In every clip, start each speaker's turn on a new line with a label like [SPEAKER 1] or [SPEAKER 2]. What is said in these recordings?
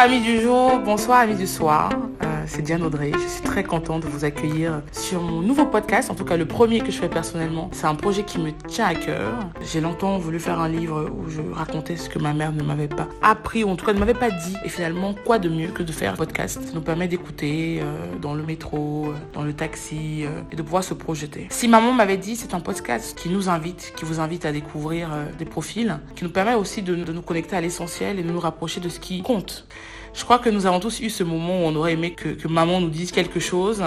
[SPEAKER 1] Bonjour amis du jour, bonsoir amis du soir c'est Diane Audrey. Je suis très contente de vous accueillir sur mon nouveau podcast, en tout cas le premier que je fais personnellement. C'est un projet qui me tient à cœur. J'ai longtemps voulu faire un livre où je racontais ce que ma mère ne m'avait pas appris, ou en tout cas ne m'avait pas dit. Et finalement, quoi de mieux que de faire un podcast Ça nous permet d'écouter euh, dans le métro, euh, dans le taxi, euh, et de pouvoir se projeter. Si maman m'avait dit, c'est un podcast qui nous invite, qui vous invite à découvrir des profils, qui nous permet aussi de, de nous connecter à l'essentiel et de nous rapprocher de ce qui compte. Je crois que nous avons tous eu ce moment où on aurait aimé que, maman nous dise quelque chose.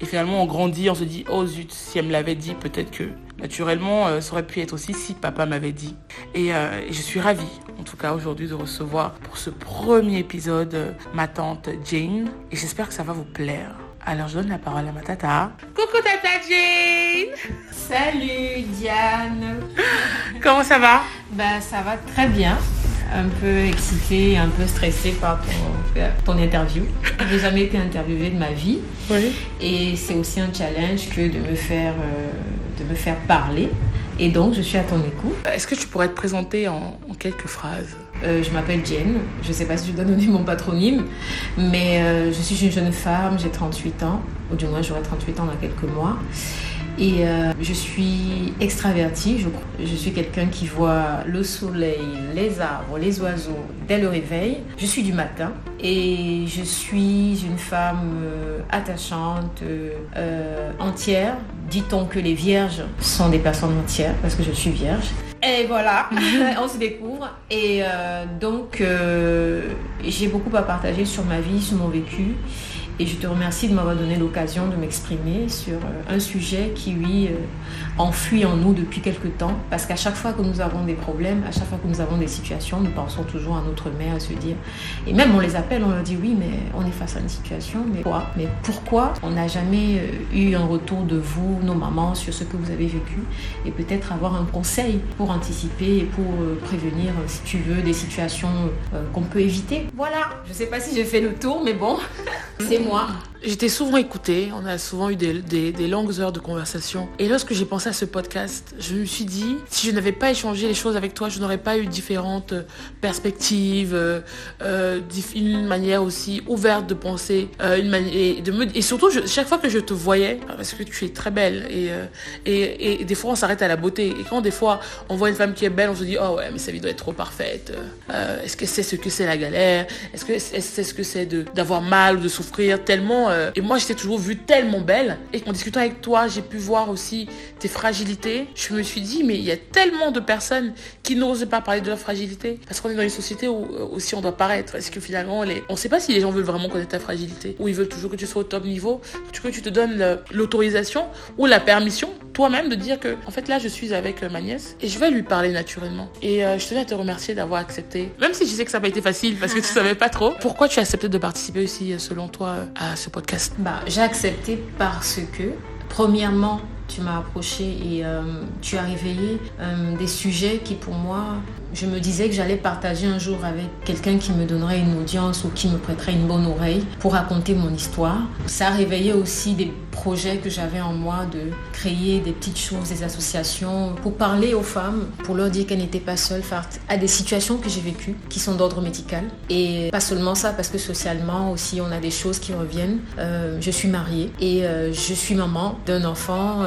[SPEAKER 1] Et finalement, on grandit, on se dit, oh zut, si elle me l'avait dit, peut-être que naturellement, euh, ça aurait pu être aussi si papa m'avait dit. Euh, et, je suis ravie, en tout cas aujourd'hui, de recevoir pour ce premier épisode euh, ma tante Jane. Et j'espère que ça va vous plaire. Alors je donne la parole à ma tata. Coucou tata Jane
[SPEAKER 2] Salut Diane
[SPEAKER 1] Comment ça va?
[SPEAKER 2] Bah ça va très bien un peu excitée, un peu stressée par ton, ton interview. Je n'ai jamais été interviewée de ma vie. Et c'est aussi un challenge que de me faire, euh, de me faire parler. Et donc, je suis à ton écoute.
[SPEAKER 1] Est-ce que tu pourrais te présenter en, quelques phrases?
[SPEAKER 2] Euh, Je m'appelle Jen. Je ne sais pas si je dois donner mon patronyme, mais euh, je suis une jeune femme, j'ai 38 ans, ou du moins j'aurai 38 ans dans quelques mois. Et euh, je suis extravertie, je, je suis quelqu'un qui voit le soleil, les arbres, les oiseaux dès le réveil. Je suis du matin et je suis une femme euh, attachante, euh, entière. Dit-on que les vierges sont des personnes entières parce que je suis vierge. Et voilà, on se découvre. Et donc, j'ai beaucoup à partager sur ma vie, sur mon vécu. Et je te remercie de m'avoir donné l'occasion de m'exprimer sur euh, un sujet qui, oui, euh, enfuit en nous depuis quelque temps. Parce qu'à chaque fois que nous avons des problèmes, à chaque fois que nous avons des situations, nous pensons toujours à notre mère, à se dire. Et même on les appelle, on leur dit oui, mais on est face à une situation, mais quoi Mais pourquoi on n'a jamais euh, eu un retour de vous, nos mamans, sur ce que vous avez vécu? Et peut-être avoir un conseil pour anticiper et pour prévenir, si tu veux, des situations qu'on peut éviter. Voilà, je ne sais pas si j'ai fait le tour, mais bon, moi.
[SPEAKER 1] J'étais souvent écoutée, on a souvent eu des, longues heures de conversation. Et lorsque j'ai pensé à ce podcast, je me suis dit, si je n'avais pas échangé les choses avec toi, je n'aurais pas eu différentes perspectives, euh, euh, une manière aussi ouverte de penser, euh, et, surtout, chaque fois que je te voyais, parce que tu es très belle, et des fois on s'arrête à la beauté. Et quand des fois on voit une femme qui est belle, on se dit, oh ouais, mais sa vie doit être trop parfaite. Est-ce que c'est ce que c'est la galère? Est-ce que c'est ce que c'est d'avoir mal ou de souffrir? Tellement euh, et moi, j'étais toujours vue tellement belle. Et en discutant avec toi, j'ai pu voir aussi tes fragilités. Je me suis dit, mais il y a tellement de personnes qui n'osent pas parler de leur fragilité. Parce qu'on est dans une société où euh, aussi on doit paraître. Parce que finalement, on ne sait pas si les gens veulent vraiment connaître ta fragilité. Ou ils veulent toujours que tu sois au top niveau. Que tu te donnes l'autorisation ou la permission toi-même de dire que, en fait, là, je suis avec euh, ma nièce et je vais lui parler naturellement. Et je tenais à te remercier d'avoir accepté. Même si je sais que ça n'a pas été facile parce que tu savais pas trop. Pourquoi tu as accepté de participer aussi, selon toi, à ce podcast
[SPEAKER 2] bah, J'ai accepté parce que, premièrement, tu m'as approché et euh, tu as réveillé euh, des sujets qui pour moi, je me disais que j'allais partager un jour avec quelqu'un qui me donnerait une audience ou qui me prêterait une bonne oreille pour raconter mon histoire. Ça a réveillé aussi des projets que j'avais en moi de créer des petites choses, des associations pour parler aux femmes, pour leur dire qu'elles n'étaient pas seules face à des situations que j'ai vécues qui sont d'ordre médical. Et pas seulement ça, parce que socialement aussi on a des choses qui reviennent. Euh, je suis mariée et je suis maman d'un enfant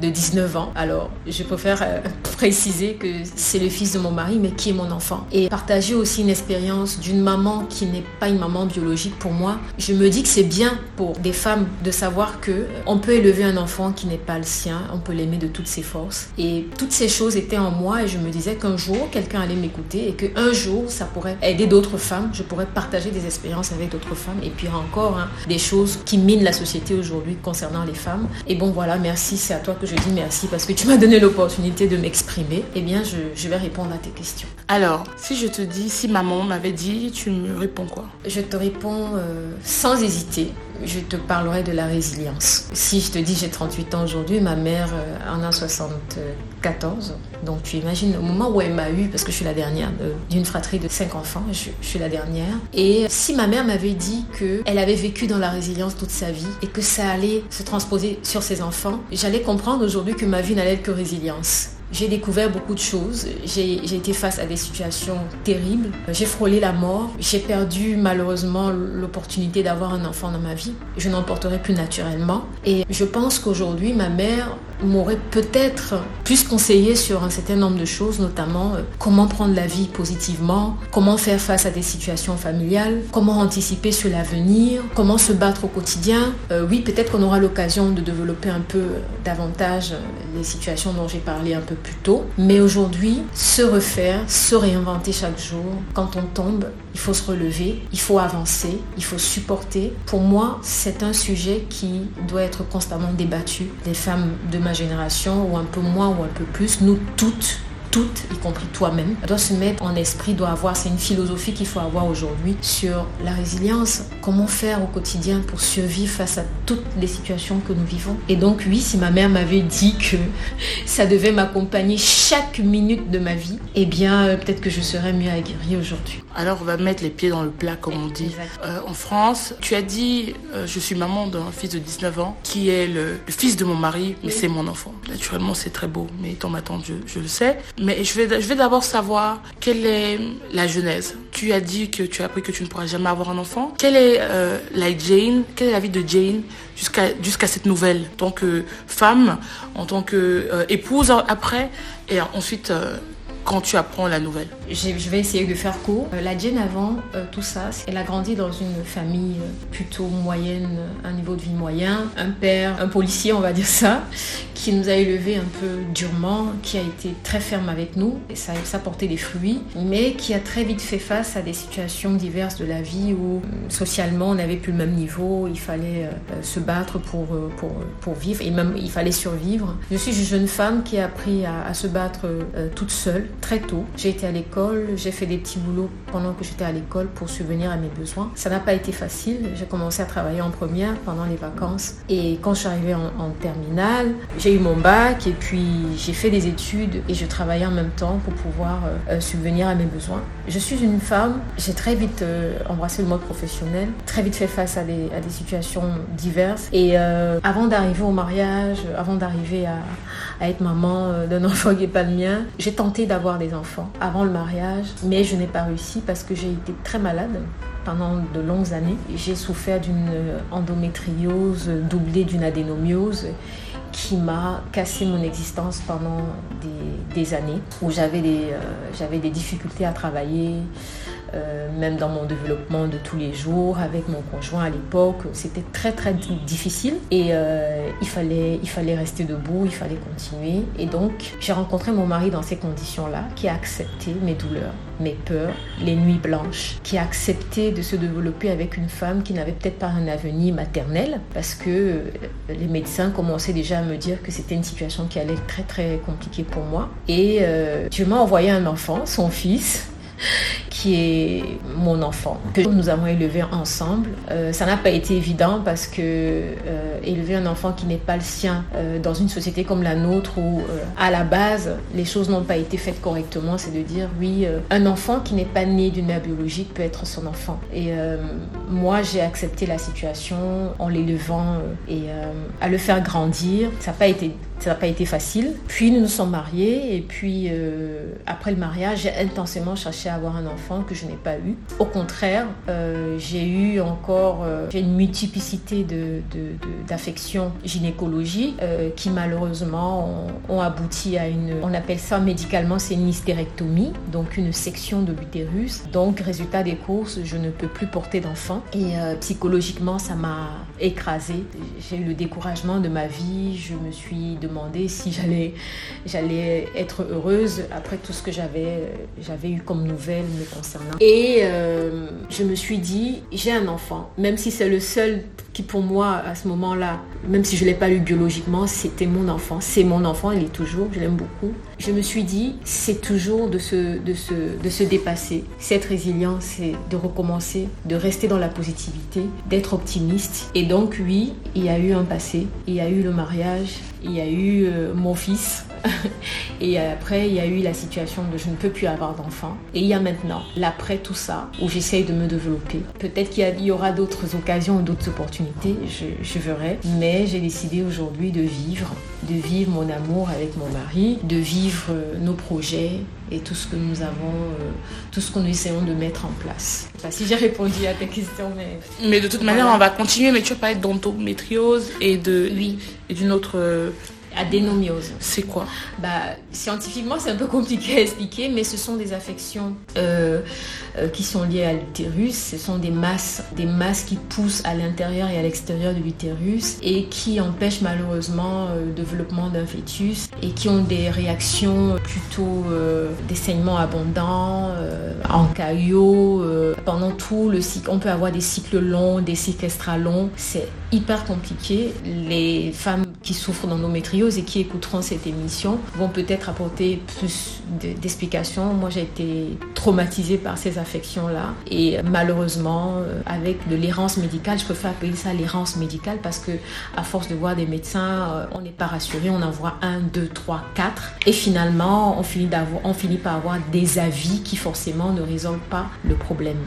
[SPEAKER 2] de 19 ans. Alors, je préfère euh, préciser que c'est le fils de mon mari, mais qui est mon enfant. Et partager aussi une expérience d'une maman qui n'est pas une maman biologique pour moi, je me dis que c'est bien pour des femmes de savoir que on peut élever un enfant qui n'est pas le sien, on peut l'aimer de toutes ses forces. Et toutes ces choses étaient en moi et je me disais qu'un jour, quelqu'un allait m'écouter et qu'un jour, ça pourrait aider d'autres femmes, je pourrais partager des expériences avec d'autres femmes et puis encore hein, des choses qui minent la société aujourd'hui concernant les femmes. Et bon, voilà, merci, c'est à toi que je dis merci parce que tu m'as donné l'opportunité de m'exprimer. Eh bien, je, je vais répondre à tes questions. question.
[SPEAKER 1] Alors, si je te dis, si maman m'avait dit, tu me réponds quoi?
[SPEAKER 2] Je te réponds euh, sans hésiter. Je te parlerai de la résilience. Si je te dis j'ai 38 ans aujourd'hui, ma mère euh, en a 74. Donc tu imagines au moment où elle m'a eu, parce que je suis la dernière d'une fratrie de 5 enfants, je, je, suis la dernière. Et si ma mère m'avait dit qu'elle avait vécu dans la résilience toute sa vie et que ça allait se transposer sur ses enfants, j'allais comprendre aujourd'hui que ma vie n'allait être que résilience. J'ai découvert beaucoup de choses. J'ai été face à des situations terribles. J'ai frôlé la mort. J'ai perdu malheureusement l'opportunité d'avoir un enfant dans ma vie. Je n'en porterai plus naturellement. Et je pense qu'aujourd'hui, ma mère m'aurait peut-être plus conseillé sur un certain nombre de choses, notamment euh, comment prendre la vie positivement, comment faire face à des situations familiales, comment anticiper sur l'avenir, comment se battre au quotidien. Euh, oui, peut-être qu'on aura l'occasion de développer un peu davantage les situations dont j'ai parlé un peu plus tôt. Mais aujourd'hui, se refaire, se réinventer chaque jour. Quand on tombe, il faut se relever, il faut avancer, il faut supporter. Pour moi, c'est un sujet qui doit être constamment débattu. Les femmes de ma génération, ou un peu moins ou un peu plus, nous toutes, toutes, y compris toi-même, doit se mettre en esprit, doit avoir, c'est une philosophie qu'il faut avoir aujourd'hui sur la résilience. Comment faire au quotidien pour survivre face à toutes les situations que nous vivons? Et donc oui, si ma mère m'avait dit que ça devait m'accompagner chaque minute de ma vie, eh bien euh, peut-être que je serais mieux aguerrie aujourd'hui.
[SPEAKER 1] Alors on va mettre les pieds dans le plat comme on dit. Euh, en France, tu as dit, euh, je suis maman d'un fils de 19 ans qui est le, fils de mon mari, mais c'est mon enfant. Naturellement c'est très beau, mais étant ma tante, je, je le sais. Mais je vais, d'abord savoir quelle est la genèse. Tu as dit que tu as appris que tu ne pourras jamais avoir un enfant. Quelle est euh, la Jane Quelle est la vie de Jane jusqu'à cette nouvelle En tant que femme, en tant que euh, après, et ensuite euh, quand tu apprends la nouvelle.
[SPEAKER 2] Je vais essayer de faire court. Euh, la Jane avant euh, tout ça, elle a grandi dans une famille euh, plutôt moyenne, un niveau de vie moyen, un père, un policier on va dire ça, qui nous a élevés un peu durement, qui a été très ferme avec nous, et ça, ça a porté des fruits, mais qui a très vite fait face à des situations diverses de la vie où socialement on n'avait plus le même niveau, il fallait se battre pour, pour, pour, vivre, et même il fallait survivre. Je suis une jeune femme qui a appris à se battre toute seule, très tôt. J'ai été à l'école, j'ai fait des petits boulots pendant que j'étais à l'école pour subvenir à mes besoins. Ça n'a pas été facile. J'ai commencé à travailler en première pendant les vacances. Et quand je suis arrivée en, terminale, j'ai eu mon bac et puis j'ai fait des études et je travaillais en même temps pour pouvoir euh, euh, subvenir à mes besoins. Je suis une femme, j'ai très vite euh, embrassé le mode professionnel, très vite fait face à des, à des situations diverses. Et avant d'arriver au mariage, avant d'arriver à, à être maman d'un enfant qui n'est pas le mien, j'ai tenté d'avoir des enfants avant le mariage, mais je n'ai pas réussi parce que j'ai été très malade pendant de longues années. J'ai souffert d'une endométriose doublée d'une adénomiose qui m'a cassé mon existence pendant des, années, où j'avais des, euh, j'avais des difficultés à travailler, euh, même dans mon développement de tous les jours avec mon conjoint à l'époque. C'était très très difficile et euh, il, fallait, il fallait rester debout, il fallait continuer. Et donc j'ai rencontré mon mari dans ces conditions-là qui a accepté mes douleurs, mes peurs, les nuits blanches, qui a accepté de se développer avec une femme qui n'avait peut-être pas un avenir maternel parce que euh, les médecins commençaient déjà à me dire que c'était une situation qui allait être très très compliquée pour moi. Et euh, Dieu m'a envoyé un enfant, son fils, qui est mon enfant, que nous avons élevé ensemble. Euh, ça n'a pas été évident parce que euh, élever un enfant qui n'est pas le sien euh, dans une société comme la nôtre où à la base les choses n'ont pas été faites correctement, c'est de dire oui, un enfant qui n'est pas né d'une mère biologique peut être son enfant. Et moi j'ai accepté la situation en l'élevant et à le faire grandir. Ça n'a pas été ça n'a pas été facile. Puis nous nous sommes mariés et puis après le mariage, j'ai intensément cherché à avoir un enfant que je n'ai pas eu. Au contraire, euh, j'ai eu encore euh, une multiplicité d'affections de, gynécologie qui malheureusement ont, abouti à une, on appelle ça médicalement, c'est une hystérectomie, donc une section de l'utérus. Donc résultat des courses, je ne peux plus porter d'enfant et psychologiquement ça m'a écrasée. J'ai eu le découragement de ma vie, je me suis de demandé si j'allais, j'allais être heureuse après tout ce que j'avais, j'avais eu comme nouvelles me Et euh, je me suis dit, j'ai un enfant, même si c'est le seul qui pour moi à ce moment-là, même si je ne l'ai pas eu biologiquement, c'était mon enfant. C'est mon enfant, il est toujours, je l'aime beaucoup. Je me suis dit, c'est toujours de se dépasser. Cette résilience, c'est de recommencer, de rester dans la positivité, d'être optimiste. Et donc oui, il y a eu un passé, il y a eu le mariage, il y a eu euh, mon fils. et après, il y a eu la situation de je ne peux plus avoir d'enfant. Et il y a maintenant, l'après tout ça, où j'essaye de me développer. Peut-être qu'il y, aura d'autres occasions, d'autres opportunités, je, je verrai. Mais j'ai décidé aujourd'hui de vivre, de vivre mon amour avec mon mari, de vivre euh, nos projets et tout ce que nous avons, euh, tout ce que nous essayons de mettre en place. Je sais pas si j'ai répondu à ta question, mais...
[SPEAKER 1] Mais de toute manière, on va continuer, mais tu vas parler d'endométriose et de...
[SPEAKER 2] Oui.
[SPEAKER 1] Et d'une autre euh,
[SPEAKER 2] Adénomiose.
[SPEAKER 1] C'est quoi
[SPEAKER 2] bah, Scientifiquement, c'est un peu compliqué à expliquer, mais ce sont des affections euh, euh, qui sont liées à l'utérus. Ce sont des masses, des masses qui poussent à l'intérieur et à l'extérieur de l'utérus et qui empêchent malheureusement euh, le développement d'un fœtus et qui ont des réactions plutôt des saignements abondants, en caillot, pendant tout le cycle. On peut avoir des cycles longs, des cycles extra longs. C'est hyper compliqué. Les femmes qui souffrent et qui écouteront cette émission vont peut-être apporter plus d'explications. Moi, j'ai été traumatisée par ces affections-là et malheureusement, euh, avec de l'errance médicale, je préfère appeler ça l'errance médicale parce que à force de voir des médecins, euh, on n'est pas rassuré, on en voit un, deux, trois, quatre et finalement, on finit par avoir des avis qui forcément ne résolvent pas le problème.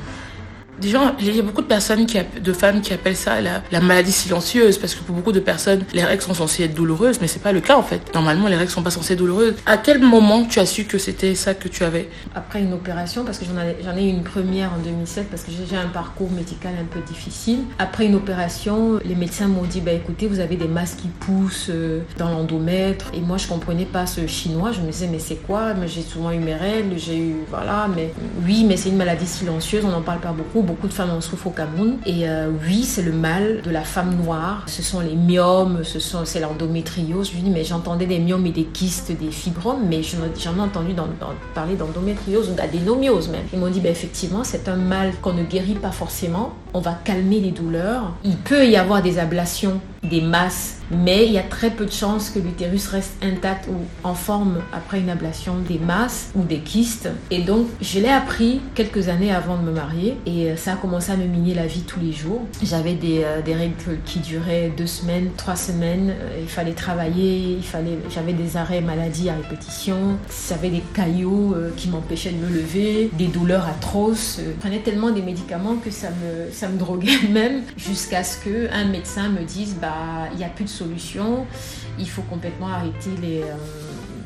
[SPEAKER 1] Déjà, il y a beaucoup de personnes, qui, de femmes qui appellent ça la, la, maladie silencieuse, parce que pour beaucoup de personnes, les règles sont censées être douloureuses, mais c'est pas le cas en fait. Normalement, les règles sont pas censées être douloureuses. À quel moment tu as su que c'était ça que tu avais?
[SPEAKER 2] Après une opération, parce que j'en ai eu une première en 2007, parce que j'ai un parcours médical un peu difficile. Après une opération, les médecins m'ont dit, bah écoutez, vous avez des masses qui poussent euh, dans l'endomètre. Et moi, je comprenais pas ce chinois. Je me disais, mais c'est quoi? J'ai souvent eu mes règles, j'ai eu, voilà, mais oui, mais c'est une maladie silencieuse, on n'en parle pas beaucoup beaucoup de femmes en souffrent au Cameroun. Et euh, oui, c'est le mal de la femme noire. Ce sont les myomes, ce c'est l'endométriose. Je lui dis, mais j'entendais des myomes et des kystes, des fibromes, mais j'en ai entendu parler d'endométriose ou d'adénomiose même. Ils m'ont dit, ben, effectivement, c'est un mal qu'on ne guérit pas forcément. On va calmer les douleurs. Il peut y avoir des ablations, des masses mais il y a très peu de chances que l'utérus reste intact ou en forme après une ablation des masses ou des kystes. Et donc, je l'ai appris quelques années avant de me marier et euh, ça a commencé à me miner la vie tous les jours. J'avais des, euh, règles qui duraient deux semaines, trois semaines. Euh, il fallait travailler, il fallait, j'avais des arrêts maladie à répétition. J'avais des caillots qui m'empêchaient de me lever, des douleurs atroces. Je prenais tellement des médicaments que ça me, ça me droguait même jusqu'à ce qu'un médecin me dise, bah, il n'y a plus de solution. Il faut complètement arrêter les, euh,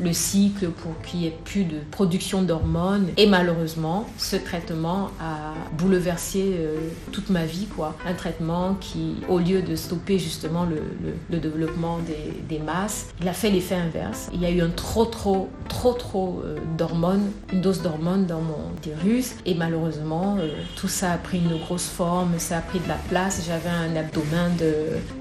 [SPEAKER 2] le cycle pour qu'il n'y ait plus de production d'hormones. Et malheureusement, ce traitement a bouleversé euh, toute ma vie. Quoi. Un traitement qui, au lieu de stopper justement le, développement des, des, masses, il a fait l'effet inverse. Il y a eu un trop, trop, trop, trop euh, d'hormones, une dose d'hormones dans mon utérus. Et malheureusement, euh, tout ça a pris une grosse forme, ça a pris de la place. J'avais un abdomen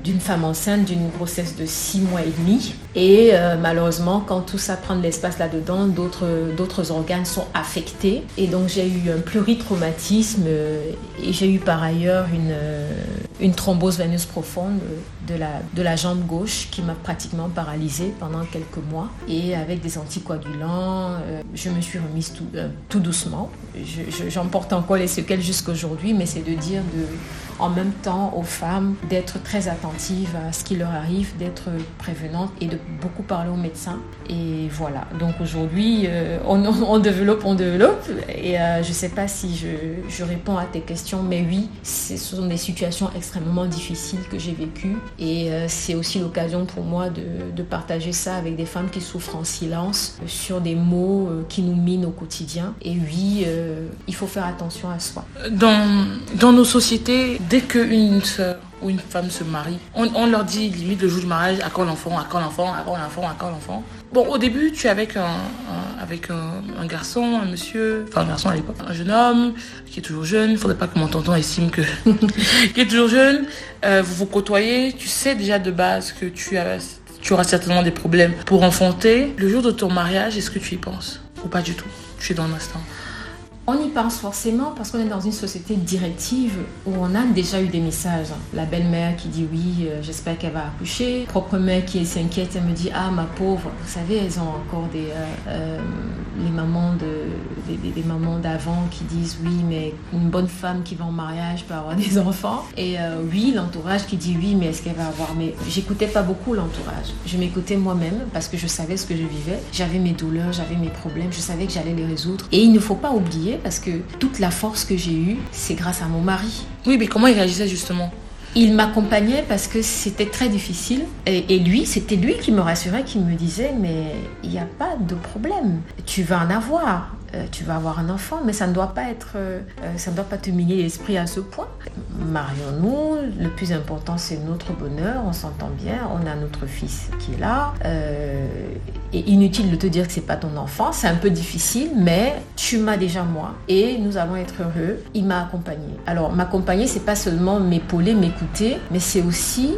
[SPEAKER 2] d'une femme enceinte d'une grossesse de 6 mois et demi. Et malheureusement, quand tout ça prend de l'espace là-dedans, d'autres organes sont affectés. Et donc j'ai eu un pluritraumatisme euh, et j'ai eu par ailleurs une, euh, une thrombose veineuse profonde de la, de la jambe gauche qui m'a pratiquement paralysée pendant quelques mois. Et avec des anticoagulants, euh, je me suis remise tout, tout doucement. J'emporte encore les séquelles jusqu'à aujourd'hui, mais c'est de dire de en même temps aux femmes d'être très attentives à ce qui leur arrive, d'être prévenantes et de beaucoup parler aux médecins. Et voilà, donc aujourd'hui, euh, on, développe, on développe. Et euh, je ne sais pas si je, je, réponds à tes questions, mais oui, ce sont des situations extrêmement difficiles que j'ai vécues. Et euh, c'est aussi l'occasion pour moi de, partager ça avec des femmes qui souffrent en silence sur des mots qui nous minent au quotidien. Et oui, il faut faire attention à soi.
[SPEAKER 1] Dans, nos sociétés, dès qu'une soeur ou une femme se marie, on, leur dit limite le jour du mariage à quand l'enfant, à quand l'enfant, à quand l'enfant, à quand l'enfant. Bon, au début, tu es avec un, garçon, un monsieur, enfin un garçon à l'époque, un jeune homme qui est toujours jeune. Il faudrait pas que mon tonton estime que qui est toujours jeune. Euh, vous vous côtoyez, tu sais déjà de base que tu as tu auras certainement des problèmes pour enfanter. Le jour de ton mariage, est-ce que tu y penses Ou pas du tout? Tu es dans l'instant
[SPEAKER 2] on y pense forcément parce qu'on est dans une société directive où on a déjà eu des messages. La belle-mère qui dit oui, euh, j'espère qu'elle va accoucher. Propre mère qui s'inquiète, elle me dit ah ma pauvre. Vous savez, elles ont encore des euh, euh, les mamans de des, mamans d'avant qui disent oui, mais une bonne femme qui va en mariage peut avoir des enfants. Et oui, l'entourage qui dit oui, mais est-ce qu'elle va avoir Mais j'écoutais pas beaucoup l'entourage. Je m'écoutais moi-même parce que je savais ce que je vivais. J'avais mes douleurs, j'avais mes problèmes, je savais que j'allais les résoudre. Et il ne faut pas oublier parce que toute la force que j'ai eue, c'est grâce à mon mari.
[SPEAKER 1] Oui, mais comment il réagissait justement?
[SPEAKER 2] Il m'accompagnait parce que c'était très difficile. Et, lui, c'était lui qui me rassurait, qui me disait, mais il n'y a pas de problème. Tu vas en avoir. Euh, tu vas avoir un enfant, mais ça ne doit pas être, euh, ça ne doit pas te miner l'esprit à ce point. Marions-nous, le plus important c'est notre bonheur, on s'entend bien, on a notre fils qui est là. Euh, et inutile de te dire que c'est pas ton enfant, c'est un peu difficile, mais tu m'as déjà moi et nous allons être heureux. Il m'a accompagné. Alors m'accompagner, c'est pas seulement m'épauler, m'écouter, mais c'est aussi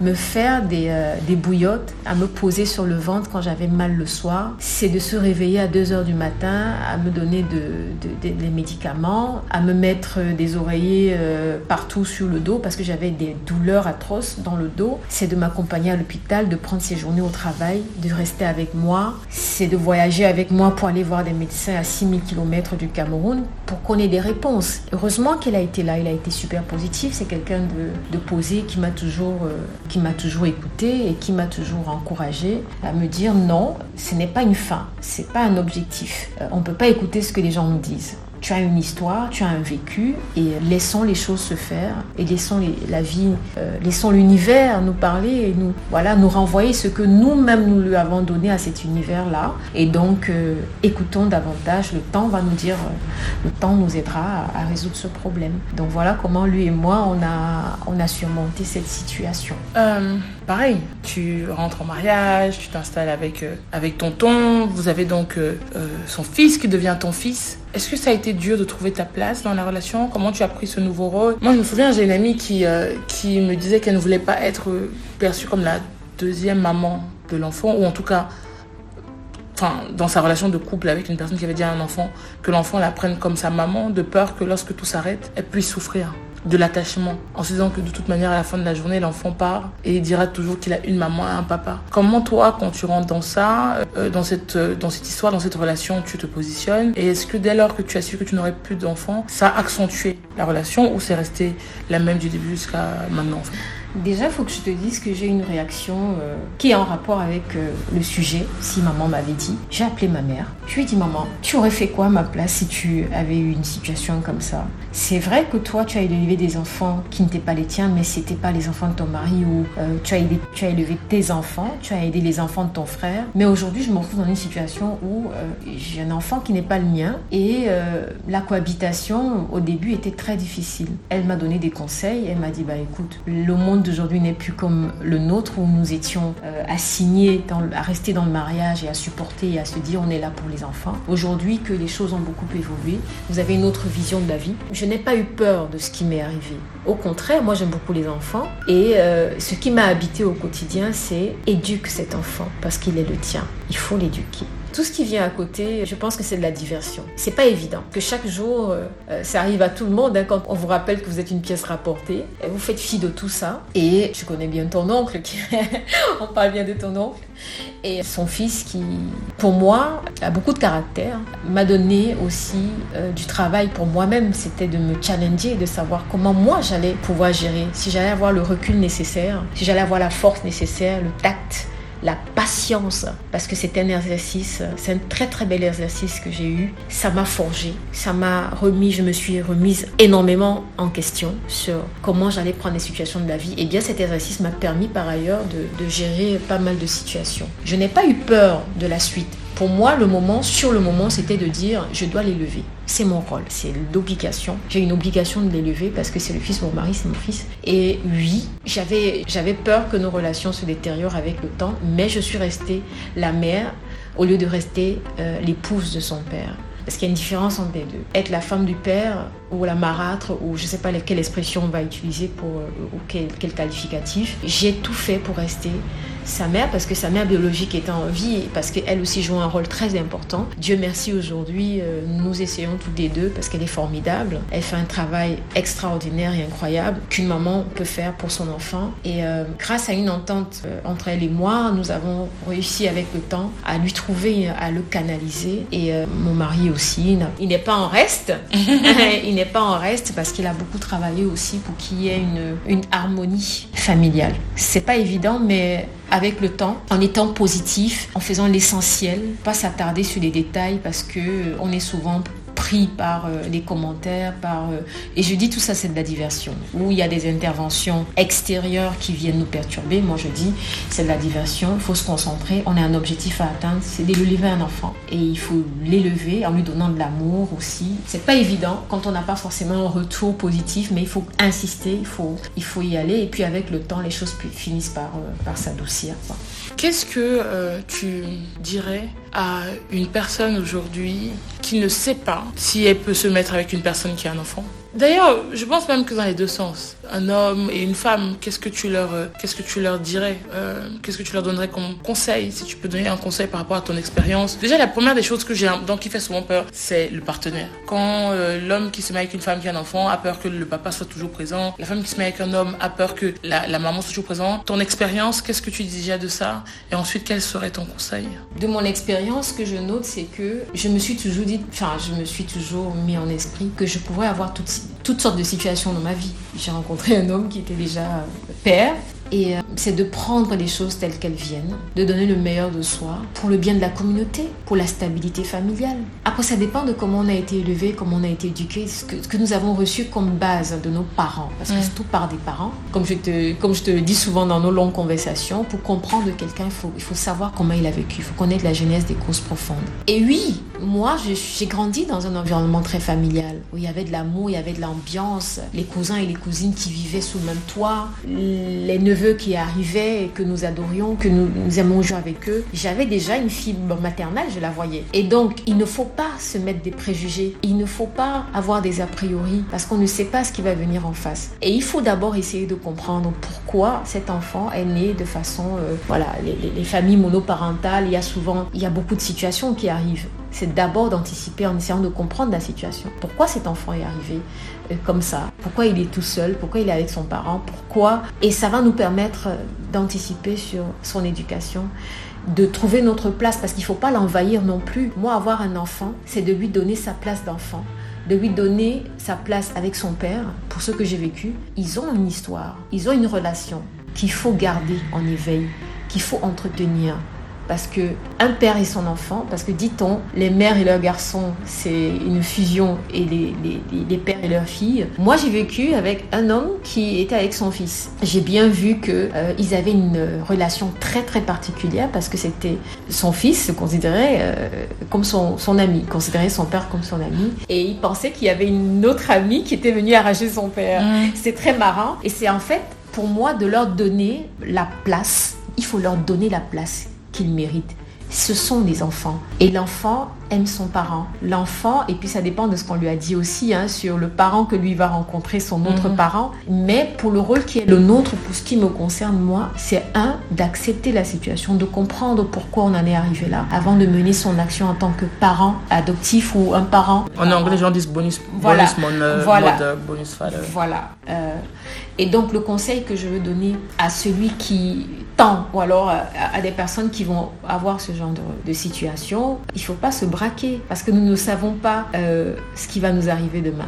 [SPEAKER 2] me faire des, euh, des, bouillottes, à me poser sur le ventre quand j'avais mal le soir. C'est de se réveiller à 2 heures du matin, à me donner de, des médicaments, à me mettre des oreillers euh, partout sur le dos parce que j'avais des douleurs atroces dans le dos. C'est de m'accompagner à l'hôpital, de prendre ses journées au travail, de rester avec moi. C'est de voyager avec moi pour aller voir des médecins à 6000 km du Cameroun pour qu'on ait des réponses. Heureusement qu'elle a été là, il a été super positif. C'est quelqu'un de, posé qui m'a toujours... Euh, qui m'a toujours écouté et qui m'a toujours encouragé à me dire non, ce n'est pas une fin, c'est pas un objectif. Euh, on ne peut pas écouter ce que les gens nous disent tu as une histoire, tu as un vécu, et laissons les choses se faire, et laissons la vie, euh, laissons l'univers nous parler et nous, voilà, nous renvoyer ce que nous-mêmes nous lui avons donné à cet univers-là. Et donc, euh, écoutons davantage, le temps va nous dire, euh, le temps nous aidera à, résoudre ce problème. Donc voilà comment lui et moi, on a, on a surmonté cette situation.
[SPEAKER 1] Pareil, tu rentres en mariage, tu t'installes avec, avec tonton, vous avez donc son fils qui devient ton fils. Est-ce que ça a été dur de trouver ta place dans la relation? Comment tu as pris ce nouveau rôle? Moi, je me souviens, j'ai une amie qui, euh, me disait qu'elle ne voulait pas être perçue comme la deuxième maman de l'enfant, ou en tout cas, dans sa relation de couple avec une personne qui avait déjà un enfant, que l'enfant la prenne comme sa maman, de peur que lorsque tout s'arrête, elle puisse souffrir de l'attachement, en se disant que de toute manière, à la fin de la journée, l'enfant part et il dira toujours qu'il a une maman et un papa. Comment toi, quand tu rentres dans ça, euh, dans, cette, euh, dans cette histoire, dans cette relation, tu te positionnes Et est-ce que dès lors que tu as su que tu n'aurais plus d'enfant, ça a accentué la relation ou c'est resté la même du début jusqu'à maintenant
[SPEAKER 2] Déjà, il faut que je te dise que j'ai une réaction euh, qui est en rapport avec euh, le sujet. Si maman m'avait dit, j'ai appelé ma mère. Je lui ai dit, maman, tu aurais fait quoi à ma place si tu avais eu une situation comme ça? C'est vrai que toi, tu as élevé des enfants qui n'étaient pas les tiens, mais c'était pas les enfants de ton mari ou euh, tu, as aidé, tu as élevé tes enfants, tu as aidé les enfants de ton frère. Mais aujourd'hui, je me retrouve dans une situation où j'ai un enfant qui n'est pas le mien et la cohabitation au début était très difficile. Elle m'a donné des conseils. Elle m'a dit, bah écoute, le monde d'aujourd'hui n'est plus comme le nôtre où nous étions euh, assignés à rester dans le mariage et à supporter et à se dire on est là pour les enfants. Aujourd'hui que les choses ont beaucoup évolué, vous avez une autre vision de la vie. Je n'ai pas eu peur de ce qui m'est arrivé. Au contraire, moi j'aime beaucoup les enfants et euh, ce qui m'a habité au quotidien c'est éduque cet enfant parce qu'il est le tien. Il faut l'éduquer. Tout ce qui vient à côté, je pense que c'est de la diversion. C'est pas évident que chaque jour, euh, euh, ça arrive à tout le monde hein, quand on vous rappelle que vous êtes une pièce rapportée. Vous faites fi de tout ça. Et je connais bien ton oncle, qui... on parle bien de ton oncle. Et son fils qui, pour moi, a beaucoup de caractère, m'a donné aussi euh, du travail pour moi-même. C'était de me challenger, de savoir comment moi j'allais pouvoir gérer, si j'allais avoir le recul nécessaire, si j'allais avoir la force nécessaire, le tact la patience, parce que c'est un exercice, c'est un très très bel exercice que j'ai eu. Ça m'a forgé, ça m'a remis, je me suis remise énormément en question sur comment j'allais prendre les situations de la vie. Et bien cet exercice m'a permis par ailleurs de, de gérer pas mal de situations. Je n'ai pas eu peur de la suite pour moi, le moment, sur le moment, c'était de dire je dois l'élever. C'est mon rôle, c'est l'obligation. J'ai une obligation de l'élever parce que c'est le fils, mon mari, c'est mon fils. Et oui, j'avais, peur que nos relations se détériorent avec le temps, mais je suis restée la mère au lieu de rester euh, l'épouse de son père. Parce qu'il y a une différence entre les deux. Être la femme du père ou la marâtre ou je ne sais pas quelle expression on va utiliser pour euh, ou quel qualificatif. J'ai tout fait pour rester sa mère parce que sa mère biologique était en vie et parce qu'elle aussi joue un rôle très important. Dieu merci aujourd'hui, euh, nous essayons toutes les deux parce qu'elle est formidable. Elle fait un travail extraordinaire et incroyable qu'une maman peut faire pour son enfant. Et euh, grâce à une entente euh, entre elle et moi, nous avons réussi avec le temps à lui trouver, à le canaliser. Et mon mari aussi, il n'est pas en reste. il n'est pas en reste parce qu'il a beaucoup travaillé aussi pour qu'il y ait une, une harmonie familiale. C'est pas évident, mais avec le temps, en étant positif, en faisant l'essentiel, pas s'attarder sur les détails parce que euh, on est souvent par euh, les commentaires, par euh, et je dis tout ça c'est de la diversion. Où il y a des interventions extérieures qui viennent nous perturber, moi je dis c'est de la diversion. Il faut se concentrer. On a un objectif à atteindre, c'est d'élever un enfant et il faut l'élever en lui donnant de l'amour aussi. C'est pas évident quand on n'a pas forcément un retour positif, mais il faut insister, il faut il faut y aller et puis avec le temps les choses finissent par par s'adoucir.
[SPEAKER 1] Qu'est-ce que euh, tu dirais à une personne aujourd'hui qui ne sait pas si elle peut se mettre avec une personne qui a un enfant D'ailleurs, je pense même que dans les deux sens, un homme et une femme, qu'est-ce que tu leur, euh, dirais euh, Qu'est-ce que tu leur donnerais comme conseil Si tu peux donner un conseil par rapport à ton expérience? Déjà, la première des choses que j'ai, donc qui fait souvent peur, c'est le partenaire. Quand euh, l'homme qui se met avec une femme qui a un enfant a peur que le papa soit toujours présent, la femme qui se met avec un homme a peur que la, la maman soit toujours présente. Ton expérience, qu'est-ce que tu dis déjà de ça? Et ensuite, quel serait ton conseil?
[SPEAKER 2] De mon expérience, ce que je note, c'est que je me suis toujours dit, enfin, je me suis toujours mis en esprit que je pourrais avoir toutes toutes sortes de situations dans ma vie. J'ai rencontré un homme qui était déjà père et euh, c'est de prendre les choses telles qu'elles viennent, de donner le meilleur de soi pour le bien de la communauté, pour la stabilité familiale. Après, ça dépend de comment on a été élevé, comment on a été éduqué, ce que, ce que nous avons reçu comme base de nos parents. Parce que c'est tout par des parents. Comme je, te, comme je te le dis souvent dans nos longues conversations, pour comprendre quelqu'un, il faut, il faut savoir comment il a vécu. Il faut connaître la genèse des causes profondes. Et oui, moi, j'ai grandi dans un environnement très familial, où il y avait de l'amour, il y avait de l'ambiance, les cousins et les cousines qui vivaient sous le même toit, les neveux qui arrivaient et que nous adorions, que nous, aimons jouer avec eux, j'avais déjà une fibre maternelle, je la voyais. Et donc, il ne faut pas se mettre des préjugés, il ne faut pas avoir des a priori parce qu'on ne sait pas ce qui va venir en face. Et il faut d'abord essayer de comprendre pourquoi cet enfant est né de façon, euh, voilà, les familles monoparentales, il y a souvent, il y a beaucoup de situations qui arrivent c'est d'abord d'anticiper en essayant de comprendre la situation. Pourquoi cet enfant est arrivé euh, comme ça? Pourquoi il est tout seul? Pourquoi il est avec son parent? Pourquoi? Et ça va nous permettre euh, d'anticiper sur son éducation de trouver notre place parce qu'il ne faut pas l'envahir non plus. Moi, avoir un enfant, c'est de lui donner sa place d'enfant, de lui donner sa place avec son père. Pour ceux que j'ai vécu, ils ont une histoire, ils ont une relation qu'il faut garder en éveil, qu'il faut entretenir, parce que un père et son enfant, parce que dit-on, les mères et leurs garçons, c'est une fusion et les, les, les, pères et leurs filles. Moi, j'ai vécu avec un homme qui était avec son fils. J'ai bien vu que euh, ils avaient une relation très très particulière parce que c'était son fils se considérait euh, comme son, son ami, considérait son père comme son ami, et il pensait qu'il y avait une autre amie qui était venue arracher son père. Mmh. C'est très marrant et c'est en fait pour moi de leur donner la place. Il faut leur donner la place qu'ils méritent. Ce sont des enfants. Et l'enfant aime son parent. L'enfant, et puis ça dépend de ce qu'on lui a dit aussi, hein, sur le parent que lui va rencontrer, son autre mhm. parent. Mais pour le rôle qui est le nôtre, pour ce qui me concerne moi, c'est un, d'accepter la situation, de comprendre pourquoi on en est arrivé là, avant de mener son action en tant que parent adoptif ou un parent.
[SPEAKER 1] En anglais, les gens disent bonus, voilà. bonus euh,
[SPEAKER 2] voilà. bonus father. Voilà. Euh, et donc le conseil que je veux donner à celui qui tend, ou alors à, des personnes qui vont avoir ce genre de, situation, il ne faut pas se parce que nous ne savons pas euh, ce qui va nous arriver demain.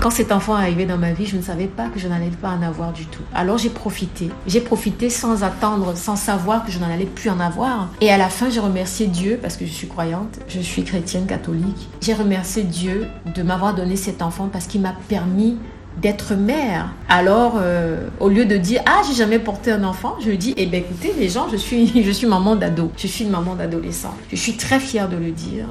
[SPEAKER 2] Quand cet enfant est arrivé dans ma vie, je ne savais pas que je n'allais pas en avoir du tout. Alors j'ai profité. J'ai profité sans attendre, sans savoir que je n'en allais plus en avoir. Et à la fin, j'ai remercié Dieu parce que je suis croyante, je suis chrétienne catholique. J'ai remercié Dieu de m'avoir donné cet enfant parce qu'il m'a permis d'être mère. Alors, euh, au lieu de dire ah j'ai jamais porté un enfant, je dis eh ben écoutez les gens, je suis maman d'ado, je suis une maman d'adolescent. Je suis très fière de le dire.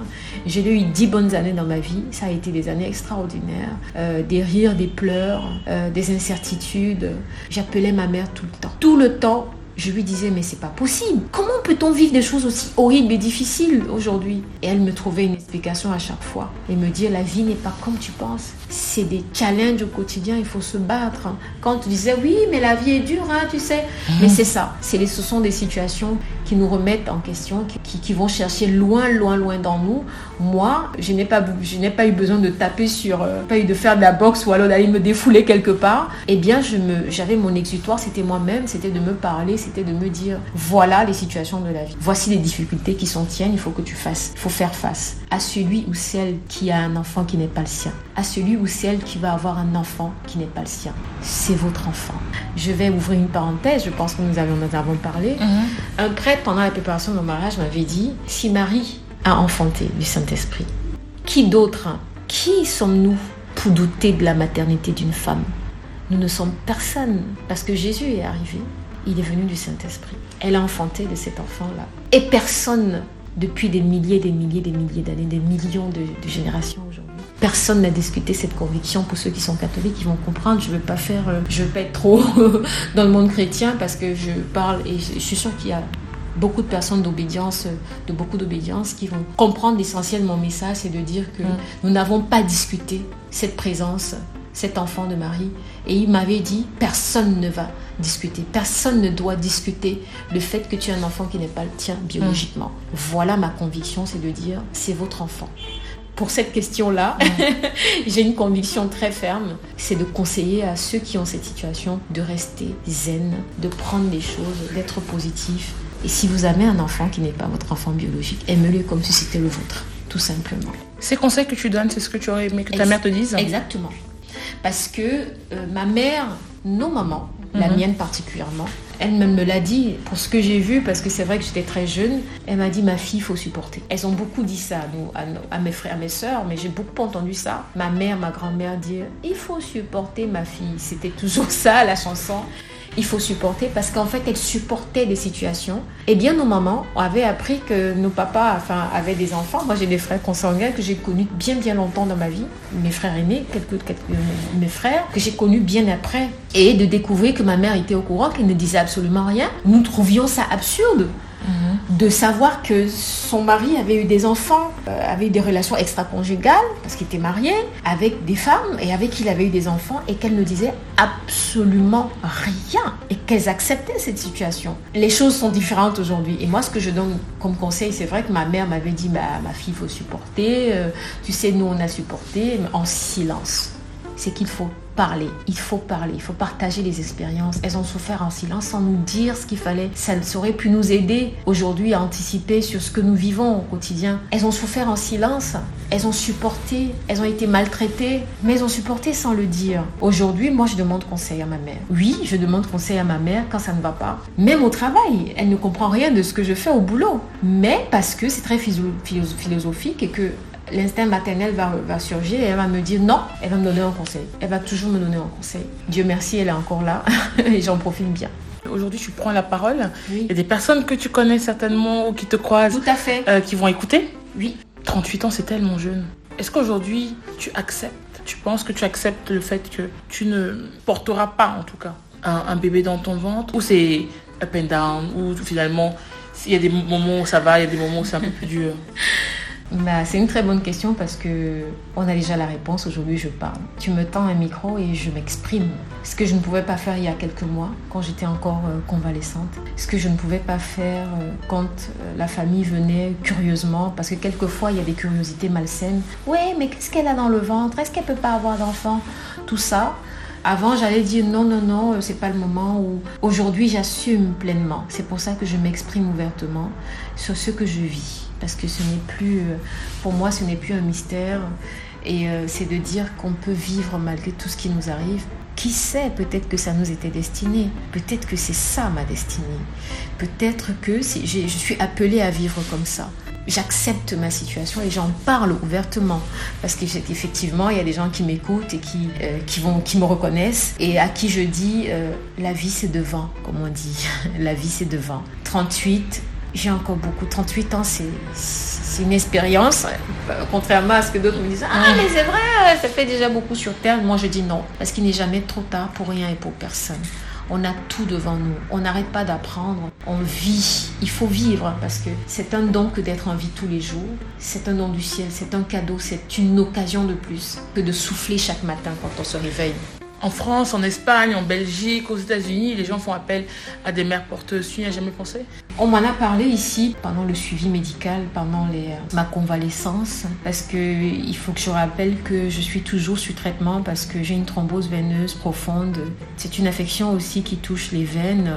[SPEAKER 2] J'ai eu dix bonnes années dans ma vie. Ça a été des années extraordinaires, euh, des rires, des pleurs, euh, des incertitudes. J'appelais ma mère tout le temps, tout le temps. Je lui disais, mais c'est pas possible. Comment peut-on vivre des choses aussi horribles et difficiles aujourd'hui? Et elle me trouvait une espèce explications à chaque fois et me dire la vie n'est pas comme tu penses. C'est des challenges au quotidien, il faut se battre. Quand tu disais oui, mais la vie est dure, hein, tu sais. Mhm. Mais c'est ça, c'est ce sont des situations qui nous remettent en question, qui, qui, vont chercher loin, loin, loin dans nous. Moi, je n'ai pas, je n'ai pas eu besoin de taper sur, euh, pas eu de faire de la boxe ou alors d'aller me défouler quelque part. Eh bien, je me, j'avais mon exutoire, c'était moi-même, c'était de me parler, c'était de me dire voilà les situations de la vie, voici les difficultés qui sont tiennes, il faut que tu fasses, il faut faire face à celui ou celle qui a un enfant qui n'est pas le sien, à celui ou celle qui va avoir un enfant qui n'est pas le sien. C'est votre enfant. Je vais ouvrir une parenthèse, je pense que nous, avons, nous avons parlé. Mhm. Un prêtre, pendant la préparation de mon mariage, m'avait dit si Marie a enfanté du Saint-Esprit, qui d'autre Qui sommes-nous pour douter de la maternité d'une femme? Nous ne sommes personne, parce que Jésus est arrivé, il est venu du Saint-Esprit. Elle a enfanté de cet enfant-là. Et personne, depuis des milliers, des milliers, des milliers d'années, des millions de, générations aujourd'hui, personne n'a discuté cette conviction. Pour ceux qui sont catholiques, ils vont comprendre. Je ne veux pas faire, euh, je veux pas être trop dans le monde chrétien parce que je parle et je suis sûre qu'il y a beaucoup de personnes d'obédience, de beaucoup d'obédience, qui vont comprendre l'essentiel de mon message, c'est de dire que mm. nous n'avons pas discuté cette présence, cet enfant de Marie. Et il m'avait dit, personne ne va discuter, personne ne doit discuter le fait que tu es un enfant qui n'est pas le tien biologiquement. Mm. Voilà ma conviction, c'est de dire, c'est votre enfant pour cette question-là, mm. j'ai une conviction très ferme, c'est de conseiller à ceux qui ont cette situation de rester zen, de prendre les choses, d'être positif, et si vous avez un enfant qui n'est pas votre enfant biologique, aimez-le comme si c'était le vôtre, tout simplement.
[SPEAKER 1] Ces conseils que tu donnes, c'est ce que tu aurais aimé que ta mère te dise?
[SPEAKER 2] Exactement. Parce que euh, ma mère, nos mamans, la mhm. mienne particulièrement, elle me l'a dit pour ce que j'ai vu, parce que c'est vrai que j'étais très jeune. Elle m'a dit ma fille, il faut supporter. Elles ont beaucoup dit ça à, nous, à, mes frères, à mes sœurs, mais j'ai beaucoup entendu ça. Ma mère, ma grand-mère dire il faut supporter ma fille. C'était toujours ça la chanson il faut supporter parce qu'en fait, elles supportaient des situations. Et bien, nos mamans avaient appris que nos papas avaient des enfants. Moi, j'ai des frères consanguins que j'ai connus bien, bien longtemps dans ma vie. Mes frères aînés, quelques, quelques mes frères, que j'ai connus bien après. Et de découvrir que ma mère était au courant, qu'elle ne disait absolument rien. Nous trouvions ça absurde. Mhm. De savoir que son mari avait eu des enfants, euh, avait eu des relations extra-conjugales, parce qu'il était marié, avec des femmes, et avec qui il avait eu des enfants, et qu'elle ne disait absolument rien, et qu'elles acceptaient cette situation. Les choses sont différentes aujourd'hui. Et moi, ce que je donne comme conseil, c'est vrai que ma mère m'avait dit, bah, ma fille, il faut supporter, euh, tu sais, nous, on a supporté, en silence. C'est qu'il faut parler, il faut parler, il faut partager les expériences. Elles ont souffert en silence sans nous dire ce qu'il fallait. Ça aurait pu nous aider aujourd'hui à anticiper sur ce que nous vivons au quotidien. Elles ont souffert en silence, elles ont supporté, elles ont été maltraitées, mais elles ont supporté sans le dire. Aujourd'hui, moi, je demande conseil à ma mère. Oui, je demande conseil à ma mère quand ça ne va pas. Même au travail, elle ne comprend rien de ce que je fais au boulot. Mais parce que c'est très philosophique et que l'instinct maternel va, va, surgir et elle va me dire non, elle va me donner un conseil. Elle va toujours me donner un conseil. Dieu merci, elle est encore là et j'en profite bien.
[SPEAKER 1] Aujourd'hui, tu prends la parole. Il y a des personnes que tu connais certainement ou qui te croisent.
[SPEAKER 2] Tout à fait.
[SPEAKER 1] Euh, qui vont écouter.
[SPEAKER 2] Oui.
[SPEAKER 1] 38 ans, c'est tellement jeune. Est-ce qu'aujourd'hui, tu acceptes, tu penses que tu acceptes le fait que tu ne porteras pas, en tout cas, un, un bébé dans ton ventre? Ou c'est up and down? Ou finalement, il y a des moments où ça va, il y a des moments où c'est un peu plus dur?
[SPEAKER 2] bah, c'est une très bonne question parce que on a déjà la réponse. Aujourd'hui, je parle. Tu me tends un micro et je m'exprime. Ce que je ne pouvais pas faire il y a quelques mois, quand j'étais encore euh, convalescente. Ce que je ne pouvais pas faire euh, quand euh, la famille venait curieusement, parce que quelquefois il y a des curiosités malsaines. Oui, mais qu'est-ce qu'elle a dans le ventre? Est-ce qu'elle peut pas avoir d'enfant? Tout ça. Avant, j'allais dire non, non, non, c'est pas le moment. Ou aujourd'hui, j'assume pleinement. C'est pour ça que je m'exprime ouvertement sur ce que je vis parce que ce n'est plus, euh, pour moi, ce n'est plus un mystère. Et euh, c'est de dire qu'on peut vivre malgré tout ce qui nous arrive. Qui sait, peut-être que ça nous était destiné. Peut-être que c'est ça ma destinée. Peut-être que je suis appelée à vivre comme ça. J'accepte ma situation et j'en parle ouvertement. Parce qu'effectivement, il y a des gens qui m'écoutent et qui, euh, me reconnaissent et à qui je dis la vie c'est devant, comme on dit. la vie c'est devant. 38, j'ai encore beaucoup. 38 ans, c'est une expérience, contrairement à ce que d'autres me disent. Ah, mais c'est vrai, ça fait déjà beaucoup sur Terre. Moi, je dis non, parce qu'il n'est jamais trop tard pour rien et pour personne. On a tout devant nous. On n'arrête pas d'apprendre. On vit. Il faut vivre parce que c'est un don que d'être en vie tous les jours. C'est un don du ciel. C'est un cadeau. C'est une occasion de plus que de souffler chaque matin quand on se réveille.
[SPEAKER 1] En France, en Espagne, en Belgique, aux États-Unis, les gens font appel à des mères porteuses. Tu n'y as jamais pensé?
[SPEAKER 2] On m'en a parlé ici pendant le suivi médical, pendant les, ma convalescence, parce que il faut que je rappelle que je suis toujours sous traitement parce que j'ai une thrombose veineuse profonde. C'est une affection aussi qui touche les veines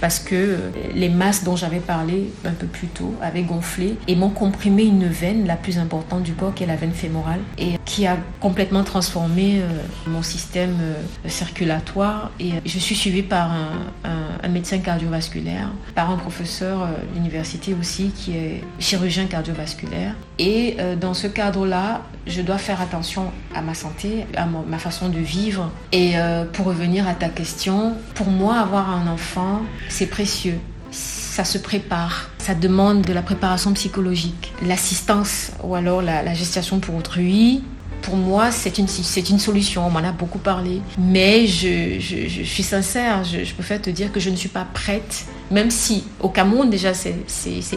[SPEAKER 2] parce que les masses dont j'avais parlé un peu plus tôt avaient gonflé et m'ont comprimé une veine, la plus importante du corps, qui est la veine fémorale, et qui a complètement transformé euh, mon système euh, circulatoire. Et je suis suivie par un, médecin cardiovasculaire, par un professeur d'université aussi qui est chirurgien cardiovasculaire. Et euh, dans ce cadre-là, je dois faire attention à ma santé, à ma façon de vivre. Et pour revenir à ta question, pour moi, avoir un enfant, c'est précieux. Ça se prépare. Ça demande de la préparation psychologique, l'assistance ou alors la, gestation pour autrui, pour moi, c'est une, solution. On m'en a beaucoup parlé. Mais je, je, suis sincère, je, je, préfère te dire que je ne suis pas prête même si au Cameroun déjà c'est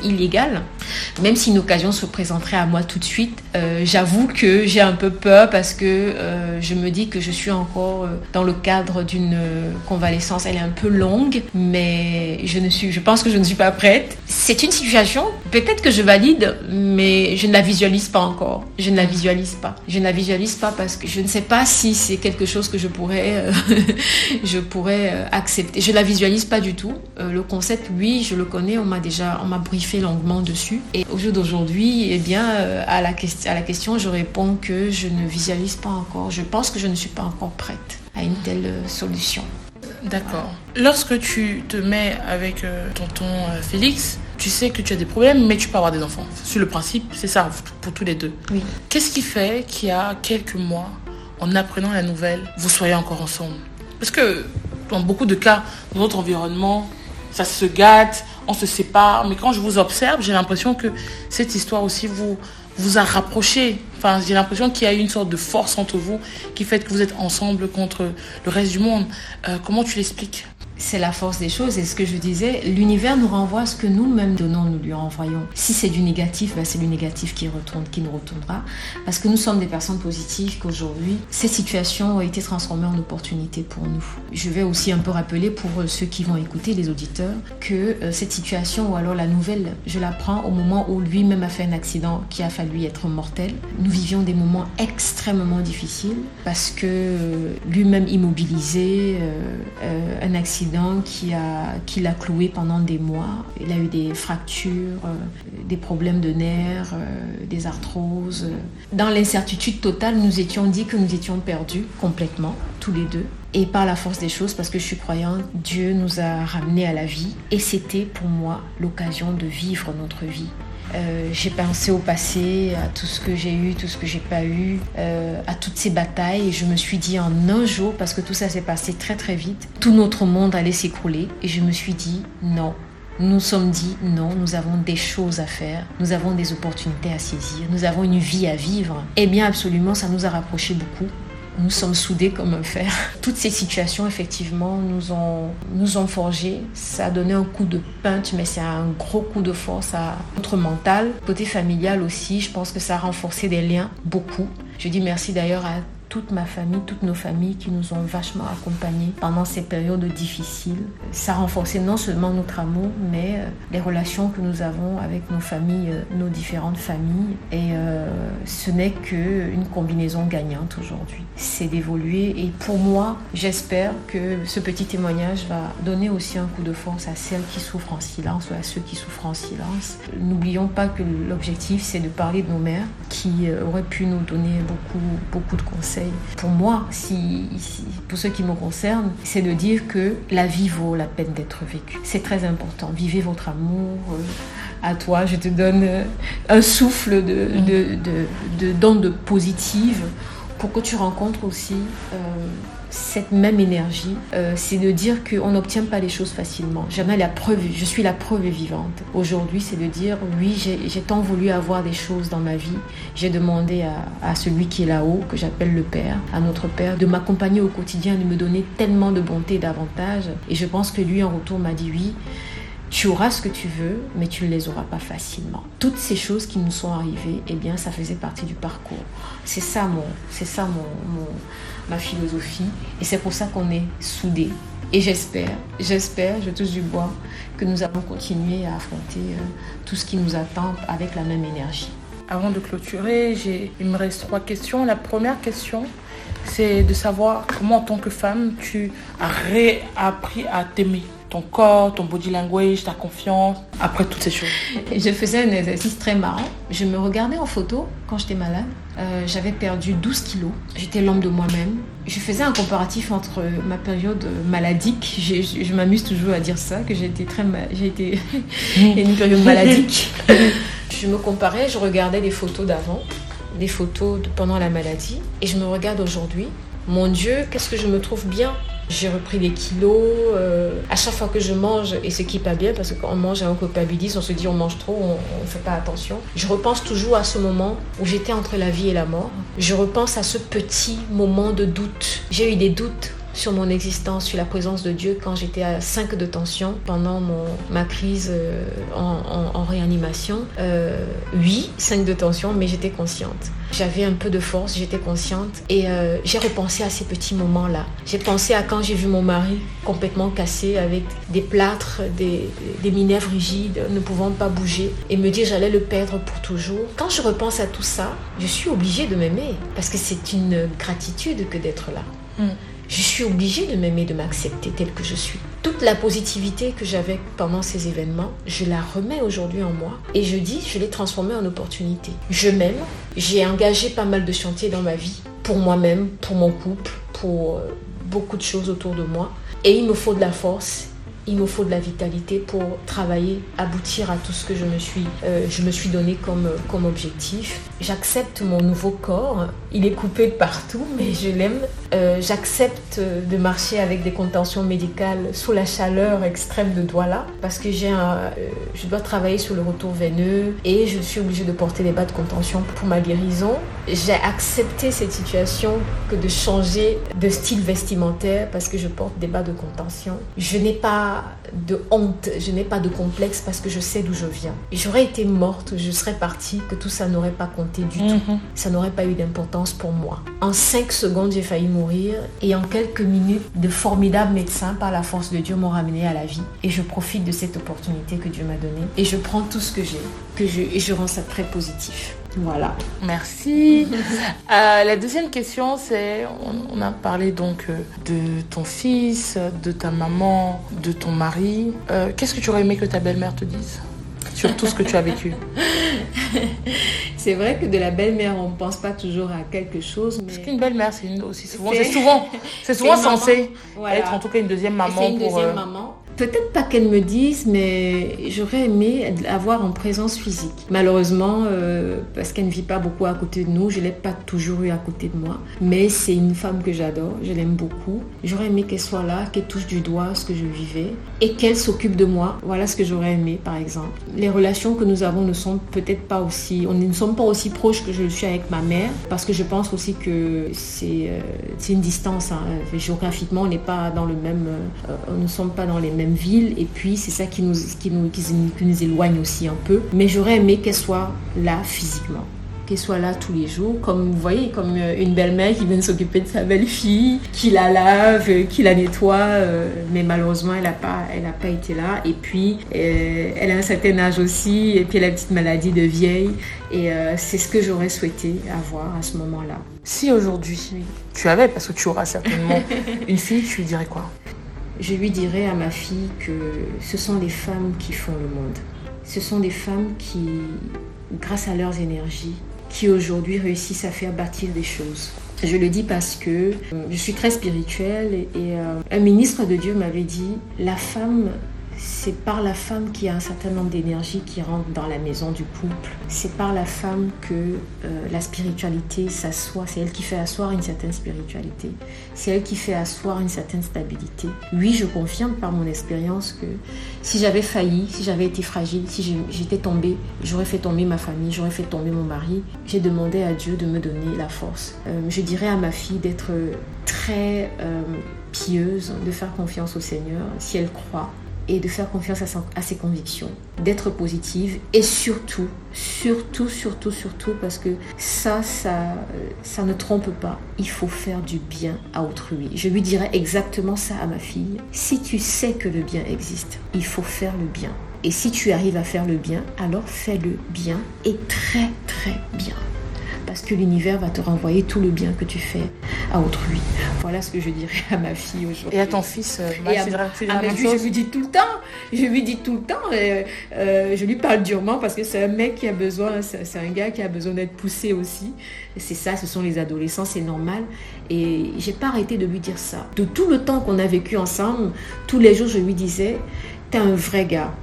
[SPEAKER 2] illégal, même si une occasion se présenterait à moi tout de suite, euh, j'avoue que j'ai un peu peur parce que euh, je me dis que je suis encore euh, dans le cadre d'une convalescence. Elle est un peu longue, mais je pense que je ne suis pas prête. C'est une situation, peut-être que je valide, mais je ne la visualise pas encore. Je ne la visualise pas. Je ne la visualise pas parce que je ne sais pas si c'est quelque chose que je pourrais, je pourrais accepter. Je la visualise pas du tout. le oui, je le connais, on m'a déjà, on m'a briefé longuement dessus. Et au jour d'aujourd'hui, eh bien, euh, à la, question, je réponds que je ne visualise pas encore. Je pense que je ne suis pas encore prête à une telle euh, solution.
[SPEAKER 1] D'accord. Lorsque tu te mets avec euh, tonton Félix, tu sais que tu as des problèmes, mais tu peux avoir des enfants. Sur le principe, c'est ça pour tous les deux.
[SPEAKER 2] Oui.
[SPEAKER 1] Qu'est-ce qui fait qu'il y a quelques mois, en apprenant la nouvelle, vous soyez encore ensemble? Parce que dans beaucoup de cas, dans notre environnement, ça se gâte, on se sépare. Mais quand je vous observe, j'ai l'impression que cette histoire aussi vous, vous a rapproché. Enfin, j'ai l'impression qu'il y a une sorte de force entre vous qui fait que vous êtes ensemble contre le reste du monde. Euh, comment tu l'expliques?
[SPEAKER 2] C'est la force des choses. Et ce que je disais, l'univers nous renvoie ce que nous-mêmes donnons, nous lui renvoyons. Si c'est du négatif, ben c'est du négatif qui retourne, qui nous retournera. Parce que nous sommes des personnes positives qu'aujourd'hui, ces situations ont été transformées en opportunités pour nous. Je vais aussi un peu rappeler pour ceux qui vont écouter, les auditeurs, que euh, cette situation, ou alors la nouvelle, je la prends au moment où lui-même a fait un accident qui a fallu être mortel. Nous vivions des moments extrêmement difficiles parce que euh, lui-même immobilisé, euh, un accident qui l'a cloué pendant des mois. Il a eu des fractures, euh, des problèmes de nerfs, euh, des arthroses. Dans l'incertitude totale, nous étions dit que nous étions perdus complètement, tous les deux. Et par la force des choses, parce que je suis croyante, Dieu nous a ramenés à la vie. Et c'était pour moi l'occasion de vivre notre vie. Euh, j'ai pensé au passé, à tout ce que j'ai eu, tout ce que j'ai pas eu, euh, à toutes ces batailles. Et je me suis dit en un jour, parce que tout ça s'est passé très très vite, tout notre monde allait s'écrouler. Et je me suis dit non. Nous sommes dit non, nous avons des choses à faire, nous avons des opportunités à saisir, nous avons une vie à vivre. Eh bien absolument, ça nous a rapprochés beaucoup nous sommes soudés comme un fer. Toutes ces situations, effectivement, nous ont, nous forgés. Ça a donné un coup de punch, mais c'est un gros coup de force à notre mental. Côté familial aussi, je pense que ça a renforcé des liens, beaucoup. Je dis merci d'ailleurs à toute ma famille, toutes nos familles qui nous ont vachement accompagnés pendant ces périodes difficiles. Ça a renforcé non seulement notre amour, mais euh, les relations que nous avons avec nos familles, euh, nos différentes familles. Et euh, ce n'est qu'une combinaison gagnante aujourd'hui. C'est d'évoluer et pour moi, j'espère que ce petit témoignage va donner aussi un coup de force à celles qui souffrent en silence ou à ceux qui souffrent en silence. N'oublions pas que l'objectif, c'est de parler de nos mères qui auraient pu nous donner beaucoup, beaucoup de conseils pour moi, si, pour ce qui me concerne, c'est de dire que la vie vaut la peine d'être vécue. C'est très important. Vivez votre amour. Euh, à toi, je te donne euh, un souffle de, de, de, positives pour que tu rencontres aussi euh, cette même énergie, euh, c'est de dire qu'on n'obtient pas les choses facilement. J'en ai la preuve, je suis la preuve vivante. Aujourd'hui, c'est de dire oui, j'ai tant voulu avoir des choses dans ma vie. J'ai demandé à, à, celui qui est là-haut, que j'appelle le Père, à notre Père, de m'accompagner au quotidien, de me donner tellement de bonté et d'avantages. Et je pense que lui, en retour, m'a dit oui. Tu auras ce que tu veux, mais tu ne les auras pas facilement. Toutes ces choses qui nous sont arrivées, eh bien, ça faisait partie du parcours. C'est ça mon, c'est ça mon, mon ma philosophie. Et c'est pour ça qu'on est soudés. Et j'espère, j'espère, je touche du bois, que nous allons continuer à affronter euh, tout ce qui nous attend avec la même énergie.
[SPEAKER 1] Avant de clôturer, il me reste trois questions. La première question, c'est de savoir comment en tant que femme, tu as réappris à t'aimer? Ton corps, ton body language, ta confiance, après toutes ces choses
[SPEAKER 2] Je faisais un exercice très marrant. Je me regardais en photo quand j'étais malade. Euh, j'avais perdu 12 kilos. J'étais l'homme de moi-même. Je faisais un comparatif entre ma période maladique. Je, je m'amuse toujours à dire ça, que j'ai été très... J'ai été une période maladique. je me comparais, je regardais des photos d'avant, des photos de pendant la maladie, et je me regarde aujourd'hui. Mon Dieu, qu'est-ce que je me trouve bien? J'ai repris des kilos. Euh, à chaque fois que je mange, et ce qui n'est pas bien, parce que quand on mange on culpabilise, on se dit on mange trop, on ne fait pas attention. Je repense toujours à ce moment où j'étais entre la vie et la mort. Je repense à ce petit moment de doute. J'ai eu des doutes sur mon existence, sur la présence de Dieu quand j'étais à 5 de tension pendant ma crise euh, en, réanimation. Euh, oui, 5 de tension, mais j'étais consciente. J'avais un peu de force, j'étais consciente et euh, j'ai repensé à ces petits moments-là. J'ai pensé à quand j'ai vu mon mari complètement cassé avec des plâtres, des, des minerves rigides, ne pouvant pas bouger et me dire j'allais le perdre pour toujours. Quand je repense à tout ça, je suis obligée de m'aimer parce que c'est une gratitude que d'être là. Mm je suis obligée de m'aimer, de m'accepter telle que je suis. Toute la positivité que j'avais pendant ces événements, je la remets aujourd'hui en moi et je dis, je l'ai transformée en opportunité. Je m'aime, j'ai engagé pas mal de chantiers dans ma vie, pour moi-même, pour mon couple, pour euh, beaucoup de choses autour de moi. Et il me faut de la force il me faut de la vitalité pour travailler, aboutir à tout ce que je me suis, euh, donné comme, comme objectif. J'accepte mon nouveau corps. Il est coupé de partout, mais je l'aime. Euh, j'accepte de marcher avec des contentions médicales sous la chaleur extrême de Douala parce que j'ai euh, je dois travailler sur le retour veineux et je suis obligée de porter des bas de contention pour ma guérison. J'ai accepté cette situation que de changer de style vestimentaire parce que je porte des bas de contention. Je n'ai pas de honte, je n'ai pas de complexe parce que je sais d'où je viens. J'aurais été morte, je serais partie, que tout ça n'aurait pas compté du tout. Mhm. Ça n'aurait pas eu d'importance pour moi. En cinq secondes, j'ai failli mourir et en quelques minutes, de formidables médecins, par la force de Dieu, m'ont ramené à la vie. Et je profite de cette opportunité que Dieu m'a donnée et je prends tout ce que j'ai que je, et je rends ça très positif. Voilà.
[SPEAKER 1] Merci. Euh, la deuxième question, c'est, on, a parlé donc euh, de ton fils, de ta maman, de ton mari. Euh, qu'est-ce que tu aurais aimé que ta belle-mère te dise? Sur tout ce que tu as vécu
[SPEAKER 2] C'est vrai que de la belle-mère, on ne pense pas toujours à quelque chose. Mais...
[SPEAKER 1] Parce qu'une belle-mère, c'est aussi souvent, c'est souvent, c'est souvent censé être en tout cas une deuxième maman.
[SPEAKER 2] C'est une deuxième maman. Peut-être pas qu'elle me dise, mais j'aurais aimé avoir en présence physique. Malheureusement, euh, parce qu'elle ne vit pas beaucoup à côté de nous, je l'ai pas toujours eu à côté de moi. Mais c'est une femme que j'adore, je l'aime beaucoup. J'aurais aimé qu'elle soit là, qu'elle touche du doigt ce que je vivais et qu'elle s'occupe de moi. Voilà ce que j'aurais aimé, par exemple. Les relations que nous avons ne sont peut-être pas aussi, on ne sommes pas aussi proches que je le suis avec ma mère, parce que je pense aussi que c'est euh, une distance. Hein. Géographiquement, on n'est pas dans le même, euh, on ne sommes pas dans les mêmes ville et puis c'est ça qui nous, qui, nous, qui, nous éloigne aussi un peu. Mais j'aurais aimé qu'elle soit là physiquement qu'elle soit là tous les jours, comme vous voyez, comme euh, une belle-mère qui vient s'occuper de sa belle-fille, qui la lave, euh, qui la nettoie, euh, mais malheureusement elle n'a pas, elle a pas été là. Et puis elle a un certain âge aussi, et puis elle a une petite maladie de vieille, et c'est ce que j'aurais souhaité avoir à ce moment-là.
[SPEAKER 1] Si aujourd'hui tu avais, parce que tu auras certainement une fille, tu lui dirais quoi?
[SPEAKER 2] Je lui dirais à ma fille que ce sont les femmes qui font le monde. Ce sont des femmes qui, grâce à leurs énergies, qui aujourd'hui réussissent à faire bâtir des choses. Je le dis parce que euh, je suis très spirituelle et, euh, un ministre de Dieu m'avait dit, la femme c'est par la femme qu'il y a un certain nombre d'énergie qui rentre dans la maison du couple. C'est par la femme que euh, la spiritualité s'assoit. C'est elle qui fait asseoir une certaine spiritualité. C'est elle qui fait asseoir une certaine stabilité. Oui, je confirme par mon expérience que si j'avais failli, si j'avais été fragile, si j'étais tombée, j'aurais fait tomber ma famille, j'aurais fait tomber mon mari. J'ai demandé à Dieu de me donner la force. Euh, je dirais à ma fille d'être très euh, pieuse, de faire confiance au Seigneur si elle croit et de faire confiance à, ses convictions, d'être positive et surtout, surtout, surtout, surtout, parce que ça, ça, ça ne trompe pas. Il faut faire du bien à autrui. Je lui dirais exactement ça à ma fille. Si tu sais que le bien existe, il faut faire le bien. Et si tu arrives à faire le bien, alors fais le bien et très très bien parce que l'univers va te renvoyer tout le bien que tu fais à autrui. Voilà ce que je dirais à ma fille aujourd'hui.
[SPEAKER 1] Et à ton fils, euh,
[SPEAKER 2] et à, je lui dis tout le temps, je lui dis tout le temps, euh, euh, je lui parle durement parce que c'est un mec qui a besoin, c'est un gars qui a besoin d'être poussé aussi. C'est ça, ce sont les adolescents, c'est normal. Et j'ai pas arrêté de lui dire ça. De tout le temps qu'on a vécu ensemble, tous les jours, je lui disais, t'es un vrai gars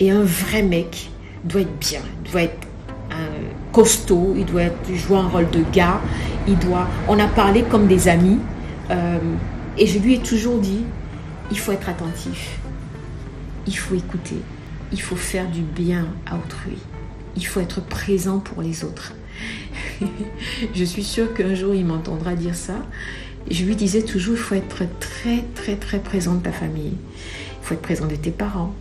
[SPEAKER 2] et un vrai mec doit être bien, doit être costaud, il doit jouer un rôle de gars, il doit. On a parlé comme des amis, euh, et je lui ai toujours dit, il faut être attentif, il faut écouter, il faut faire du bien à autrui, il faut être présent pour les autres. je suis sûre qu'un jour il m'entendra dire ça. Je lui disais toujours, il faut être très très très présent de ta famille, il faut être présent de tes parents,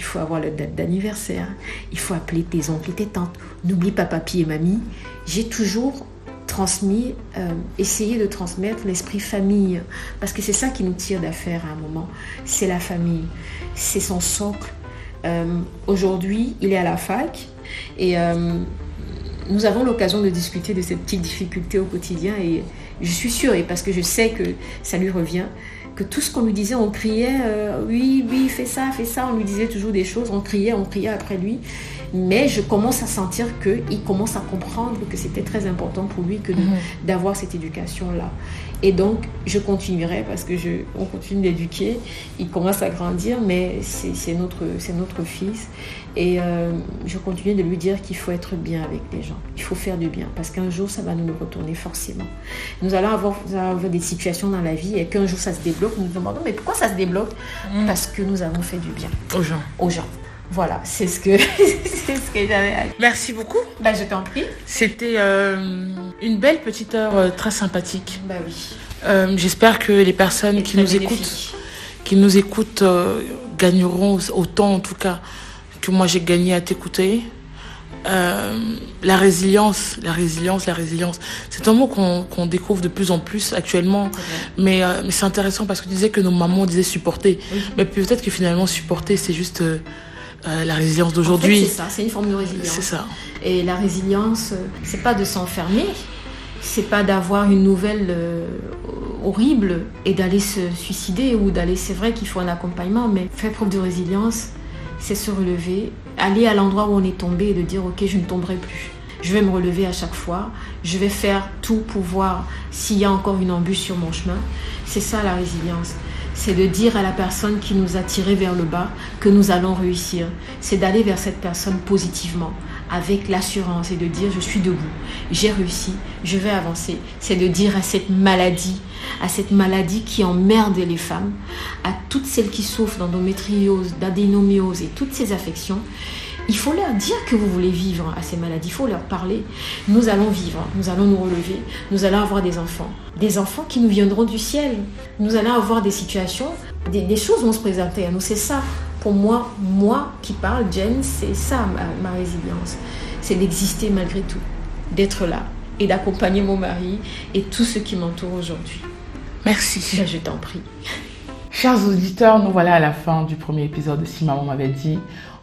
[SPEAKER 2] il faut avoir la date d'anniversaire, il faut appeler tes oncles et tes tantes. N'oublie pas papy et mamie. J'ai toujours transmis, euh, essayé de transmettre l'esprit famille, parce que c'est ça qui nous tire d'affaire à un moment. C'est la famille, c'est son socle. Euh, aujourd'hui, il est à la fac et euh, nous avons l'occasion de discuter de ces petites difficultés au quotidien et je suis sûre, et parce que je sais que ça lui revient, que tout ce qu'on lui disait, on criait, euh, oui, oui, fais ça, fais ça, on lui disait toujours des choses, on criait, on criait après lui. Mais je commence à sentir qu'il commence à comprendre que c'était très important pour lui que mhm. d'avoir cette éducation-là. Et donc, je continuerai parce que je, on continue d'éduquer. Il commence à grandir, mais c'est notre, notre fils. Et euh, je continue de lui dire qu'il faut être bien avec les gens. Il faut faire du bien parce qu'un jour, ça va nous retourner forcément. Nous allons avoir, des situations dans la vie et qu'un jour, ça se débloque. Nous nous demandons, mais pourquoi ça se débloque? Mm. Parce que nous avons fait du bien.
[SPEAKER 1] Aux gens.
[SPEAKER 2] Aux gens. Voilà, c'est ce que, c'est ce que j'avais à dire.
[SPEAKER 1] Merci beaucoup.
[SPEAKER 2] Bah, je t'en prie.
[SPEAKER 1] C'était euh, une belle petite heure euh, très sympathique.
[SPEAKER 2] Bah oui.
[SPEAKER 1] J'espère que les personnes qui nous écoutent, qui nous écoutent, gagneront autant en tout cas que moi j'ai gagné à t'écouter. Euh, la résilience, la résilience, la résilience. C'est un mot qu'on découvre de plus en plus actuellement, mais, euh, mais c'est intéressant parce que tu disais que nos mamans disaient supporter, mais peut-être que finalement supporter c'est juste euh, la résilience d'aujourd'hui.
[SPEAKER 2] c'est ça, c'est une forme de résilience.
[SPEAKER 1] C'est ça.
[SPEAKER 2] Et la résilience, c'est pas de s'enfermer, c'est pas d'avoir une nouvelle horrible et d'aller se suicider ou d'aller. C'est vrai qu'il faut un accompagnement, mais faire preuve de résilience, c'est se relever, aller à l'endroit où on est tombé et de dire ok, je ne tomberai plus. Je vais me relever à chaque fois. Je vais faire tout pour voir s'il y a encore une embûche sur mon chemin. C'est ça la résilience. C'est de dire à la personne qui nous a tiré vers le bas que nous allons réussir. C'est d'aller vers cette personne positivement, avec l'assurance et de dire je suis debout, j'ai réussi, je vais avancer. C'est de dire à cette maladie à cette maladie qui emmerde les femmes, à toutes celles qui souffrent d'endométriose, d'adénomiose et toutes ces affections, il faut leur dire que vous voulez vivre à ces maladies, il faut leur parler. Nous allons vivre, nous allons nous relever, nous allons avoir des enfants, des enfants qui nous viendront du ciel. Nous allons avoir des situations, des, choses vont se présenter à nous, c'est ça. Pour moi, moi qui parle, Jen, c'est ça ma résilience. C'est d'exister malgré tout, d'être là et d'accompagner mon mari et tous ceux qui m'entourent aujourd'hui.
[SPEAKER 1] Merci.
[SPEAKER 2] je t'en prie.
[SPEAKER 1] Chers auditeurs, nous voilà à la fin du premier épisode de Si Maman m'avait dit,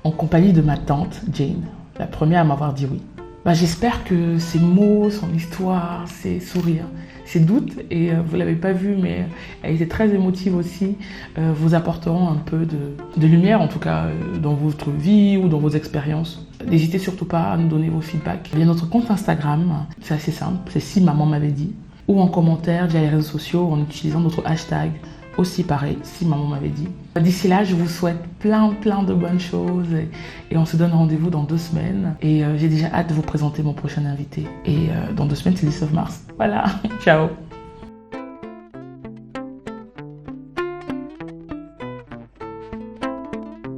[SPEAKER 1] en compagnie de ma tante Jane, la première à m'avoir dit oui. Bah, J'espère que ces mots, son histoire, ses sourires, ses doutes, et euh, vous ne l'avez pas vu, mais elle était très émotive aussi, euh, vous apporteront un peu de, lumière, en tout cas, euh, dans votre vie ou dans vos expériences. N'hésitez surtout pas à nous donner vos feedbacks. Il y a notre compte Instagram, c'est assez simple, c'est si maman m'avait dit ou en commentaire via les réseaux sociaux en utilisant notre hashtag aussi pareil, si maman m'avait dit. D'ici là, je vous souhaite plein, plein de bonnes choses et, on se donne rendez-vous dans deux semaines. Et euh, j'ai déjà hâte de vous présenter mon prochain invité. Et euh, dans deux semaines, c'est le 19 mars. Voilà, ciao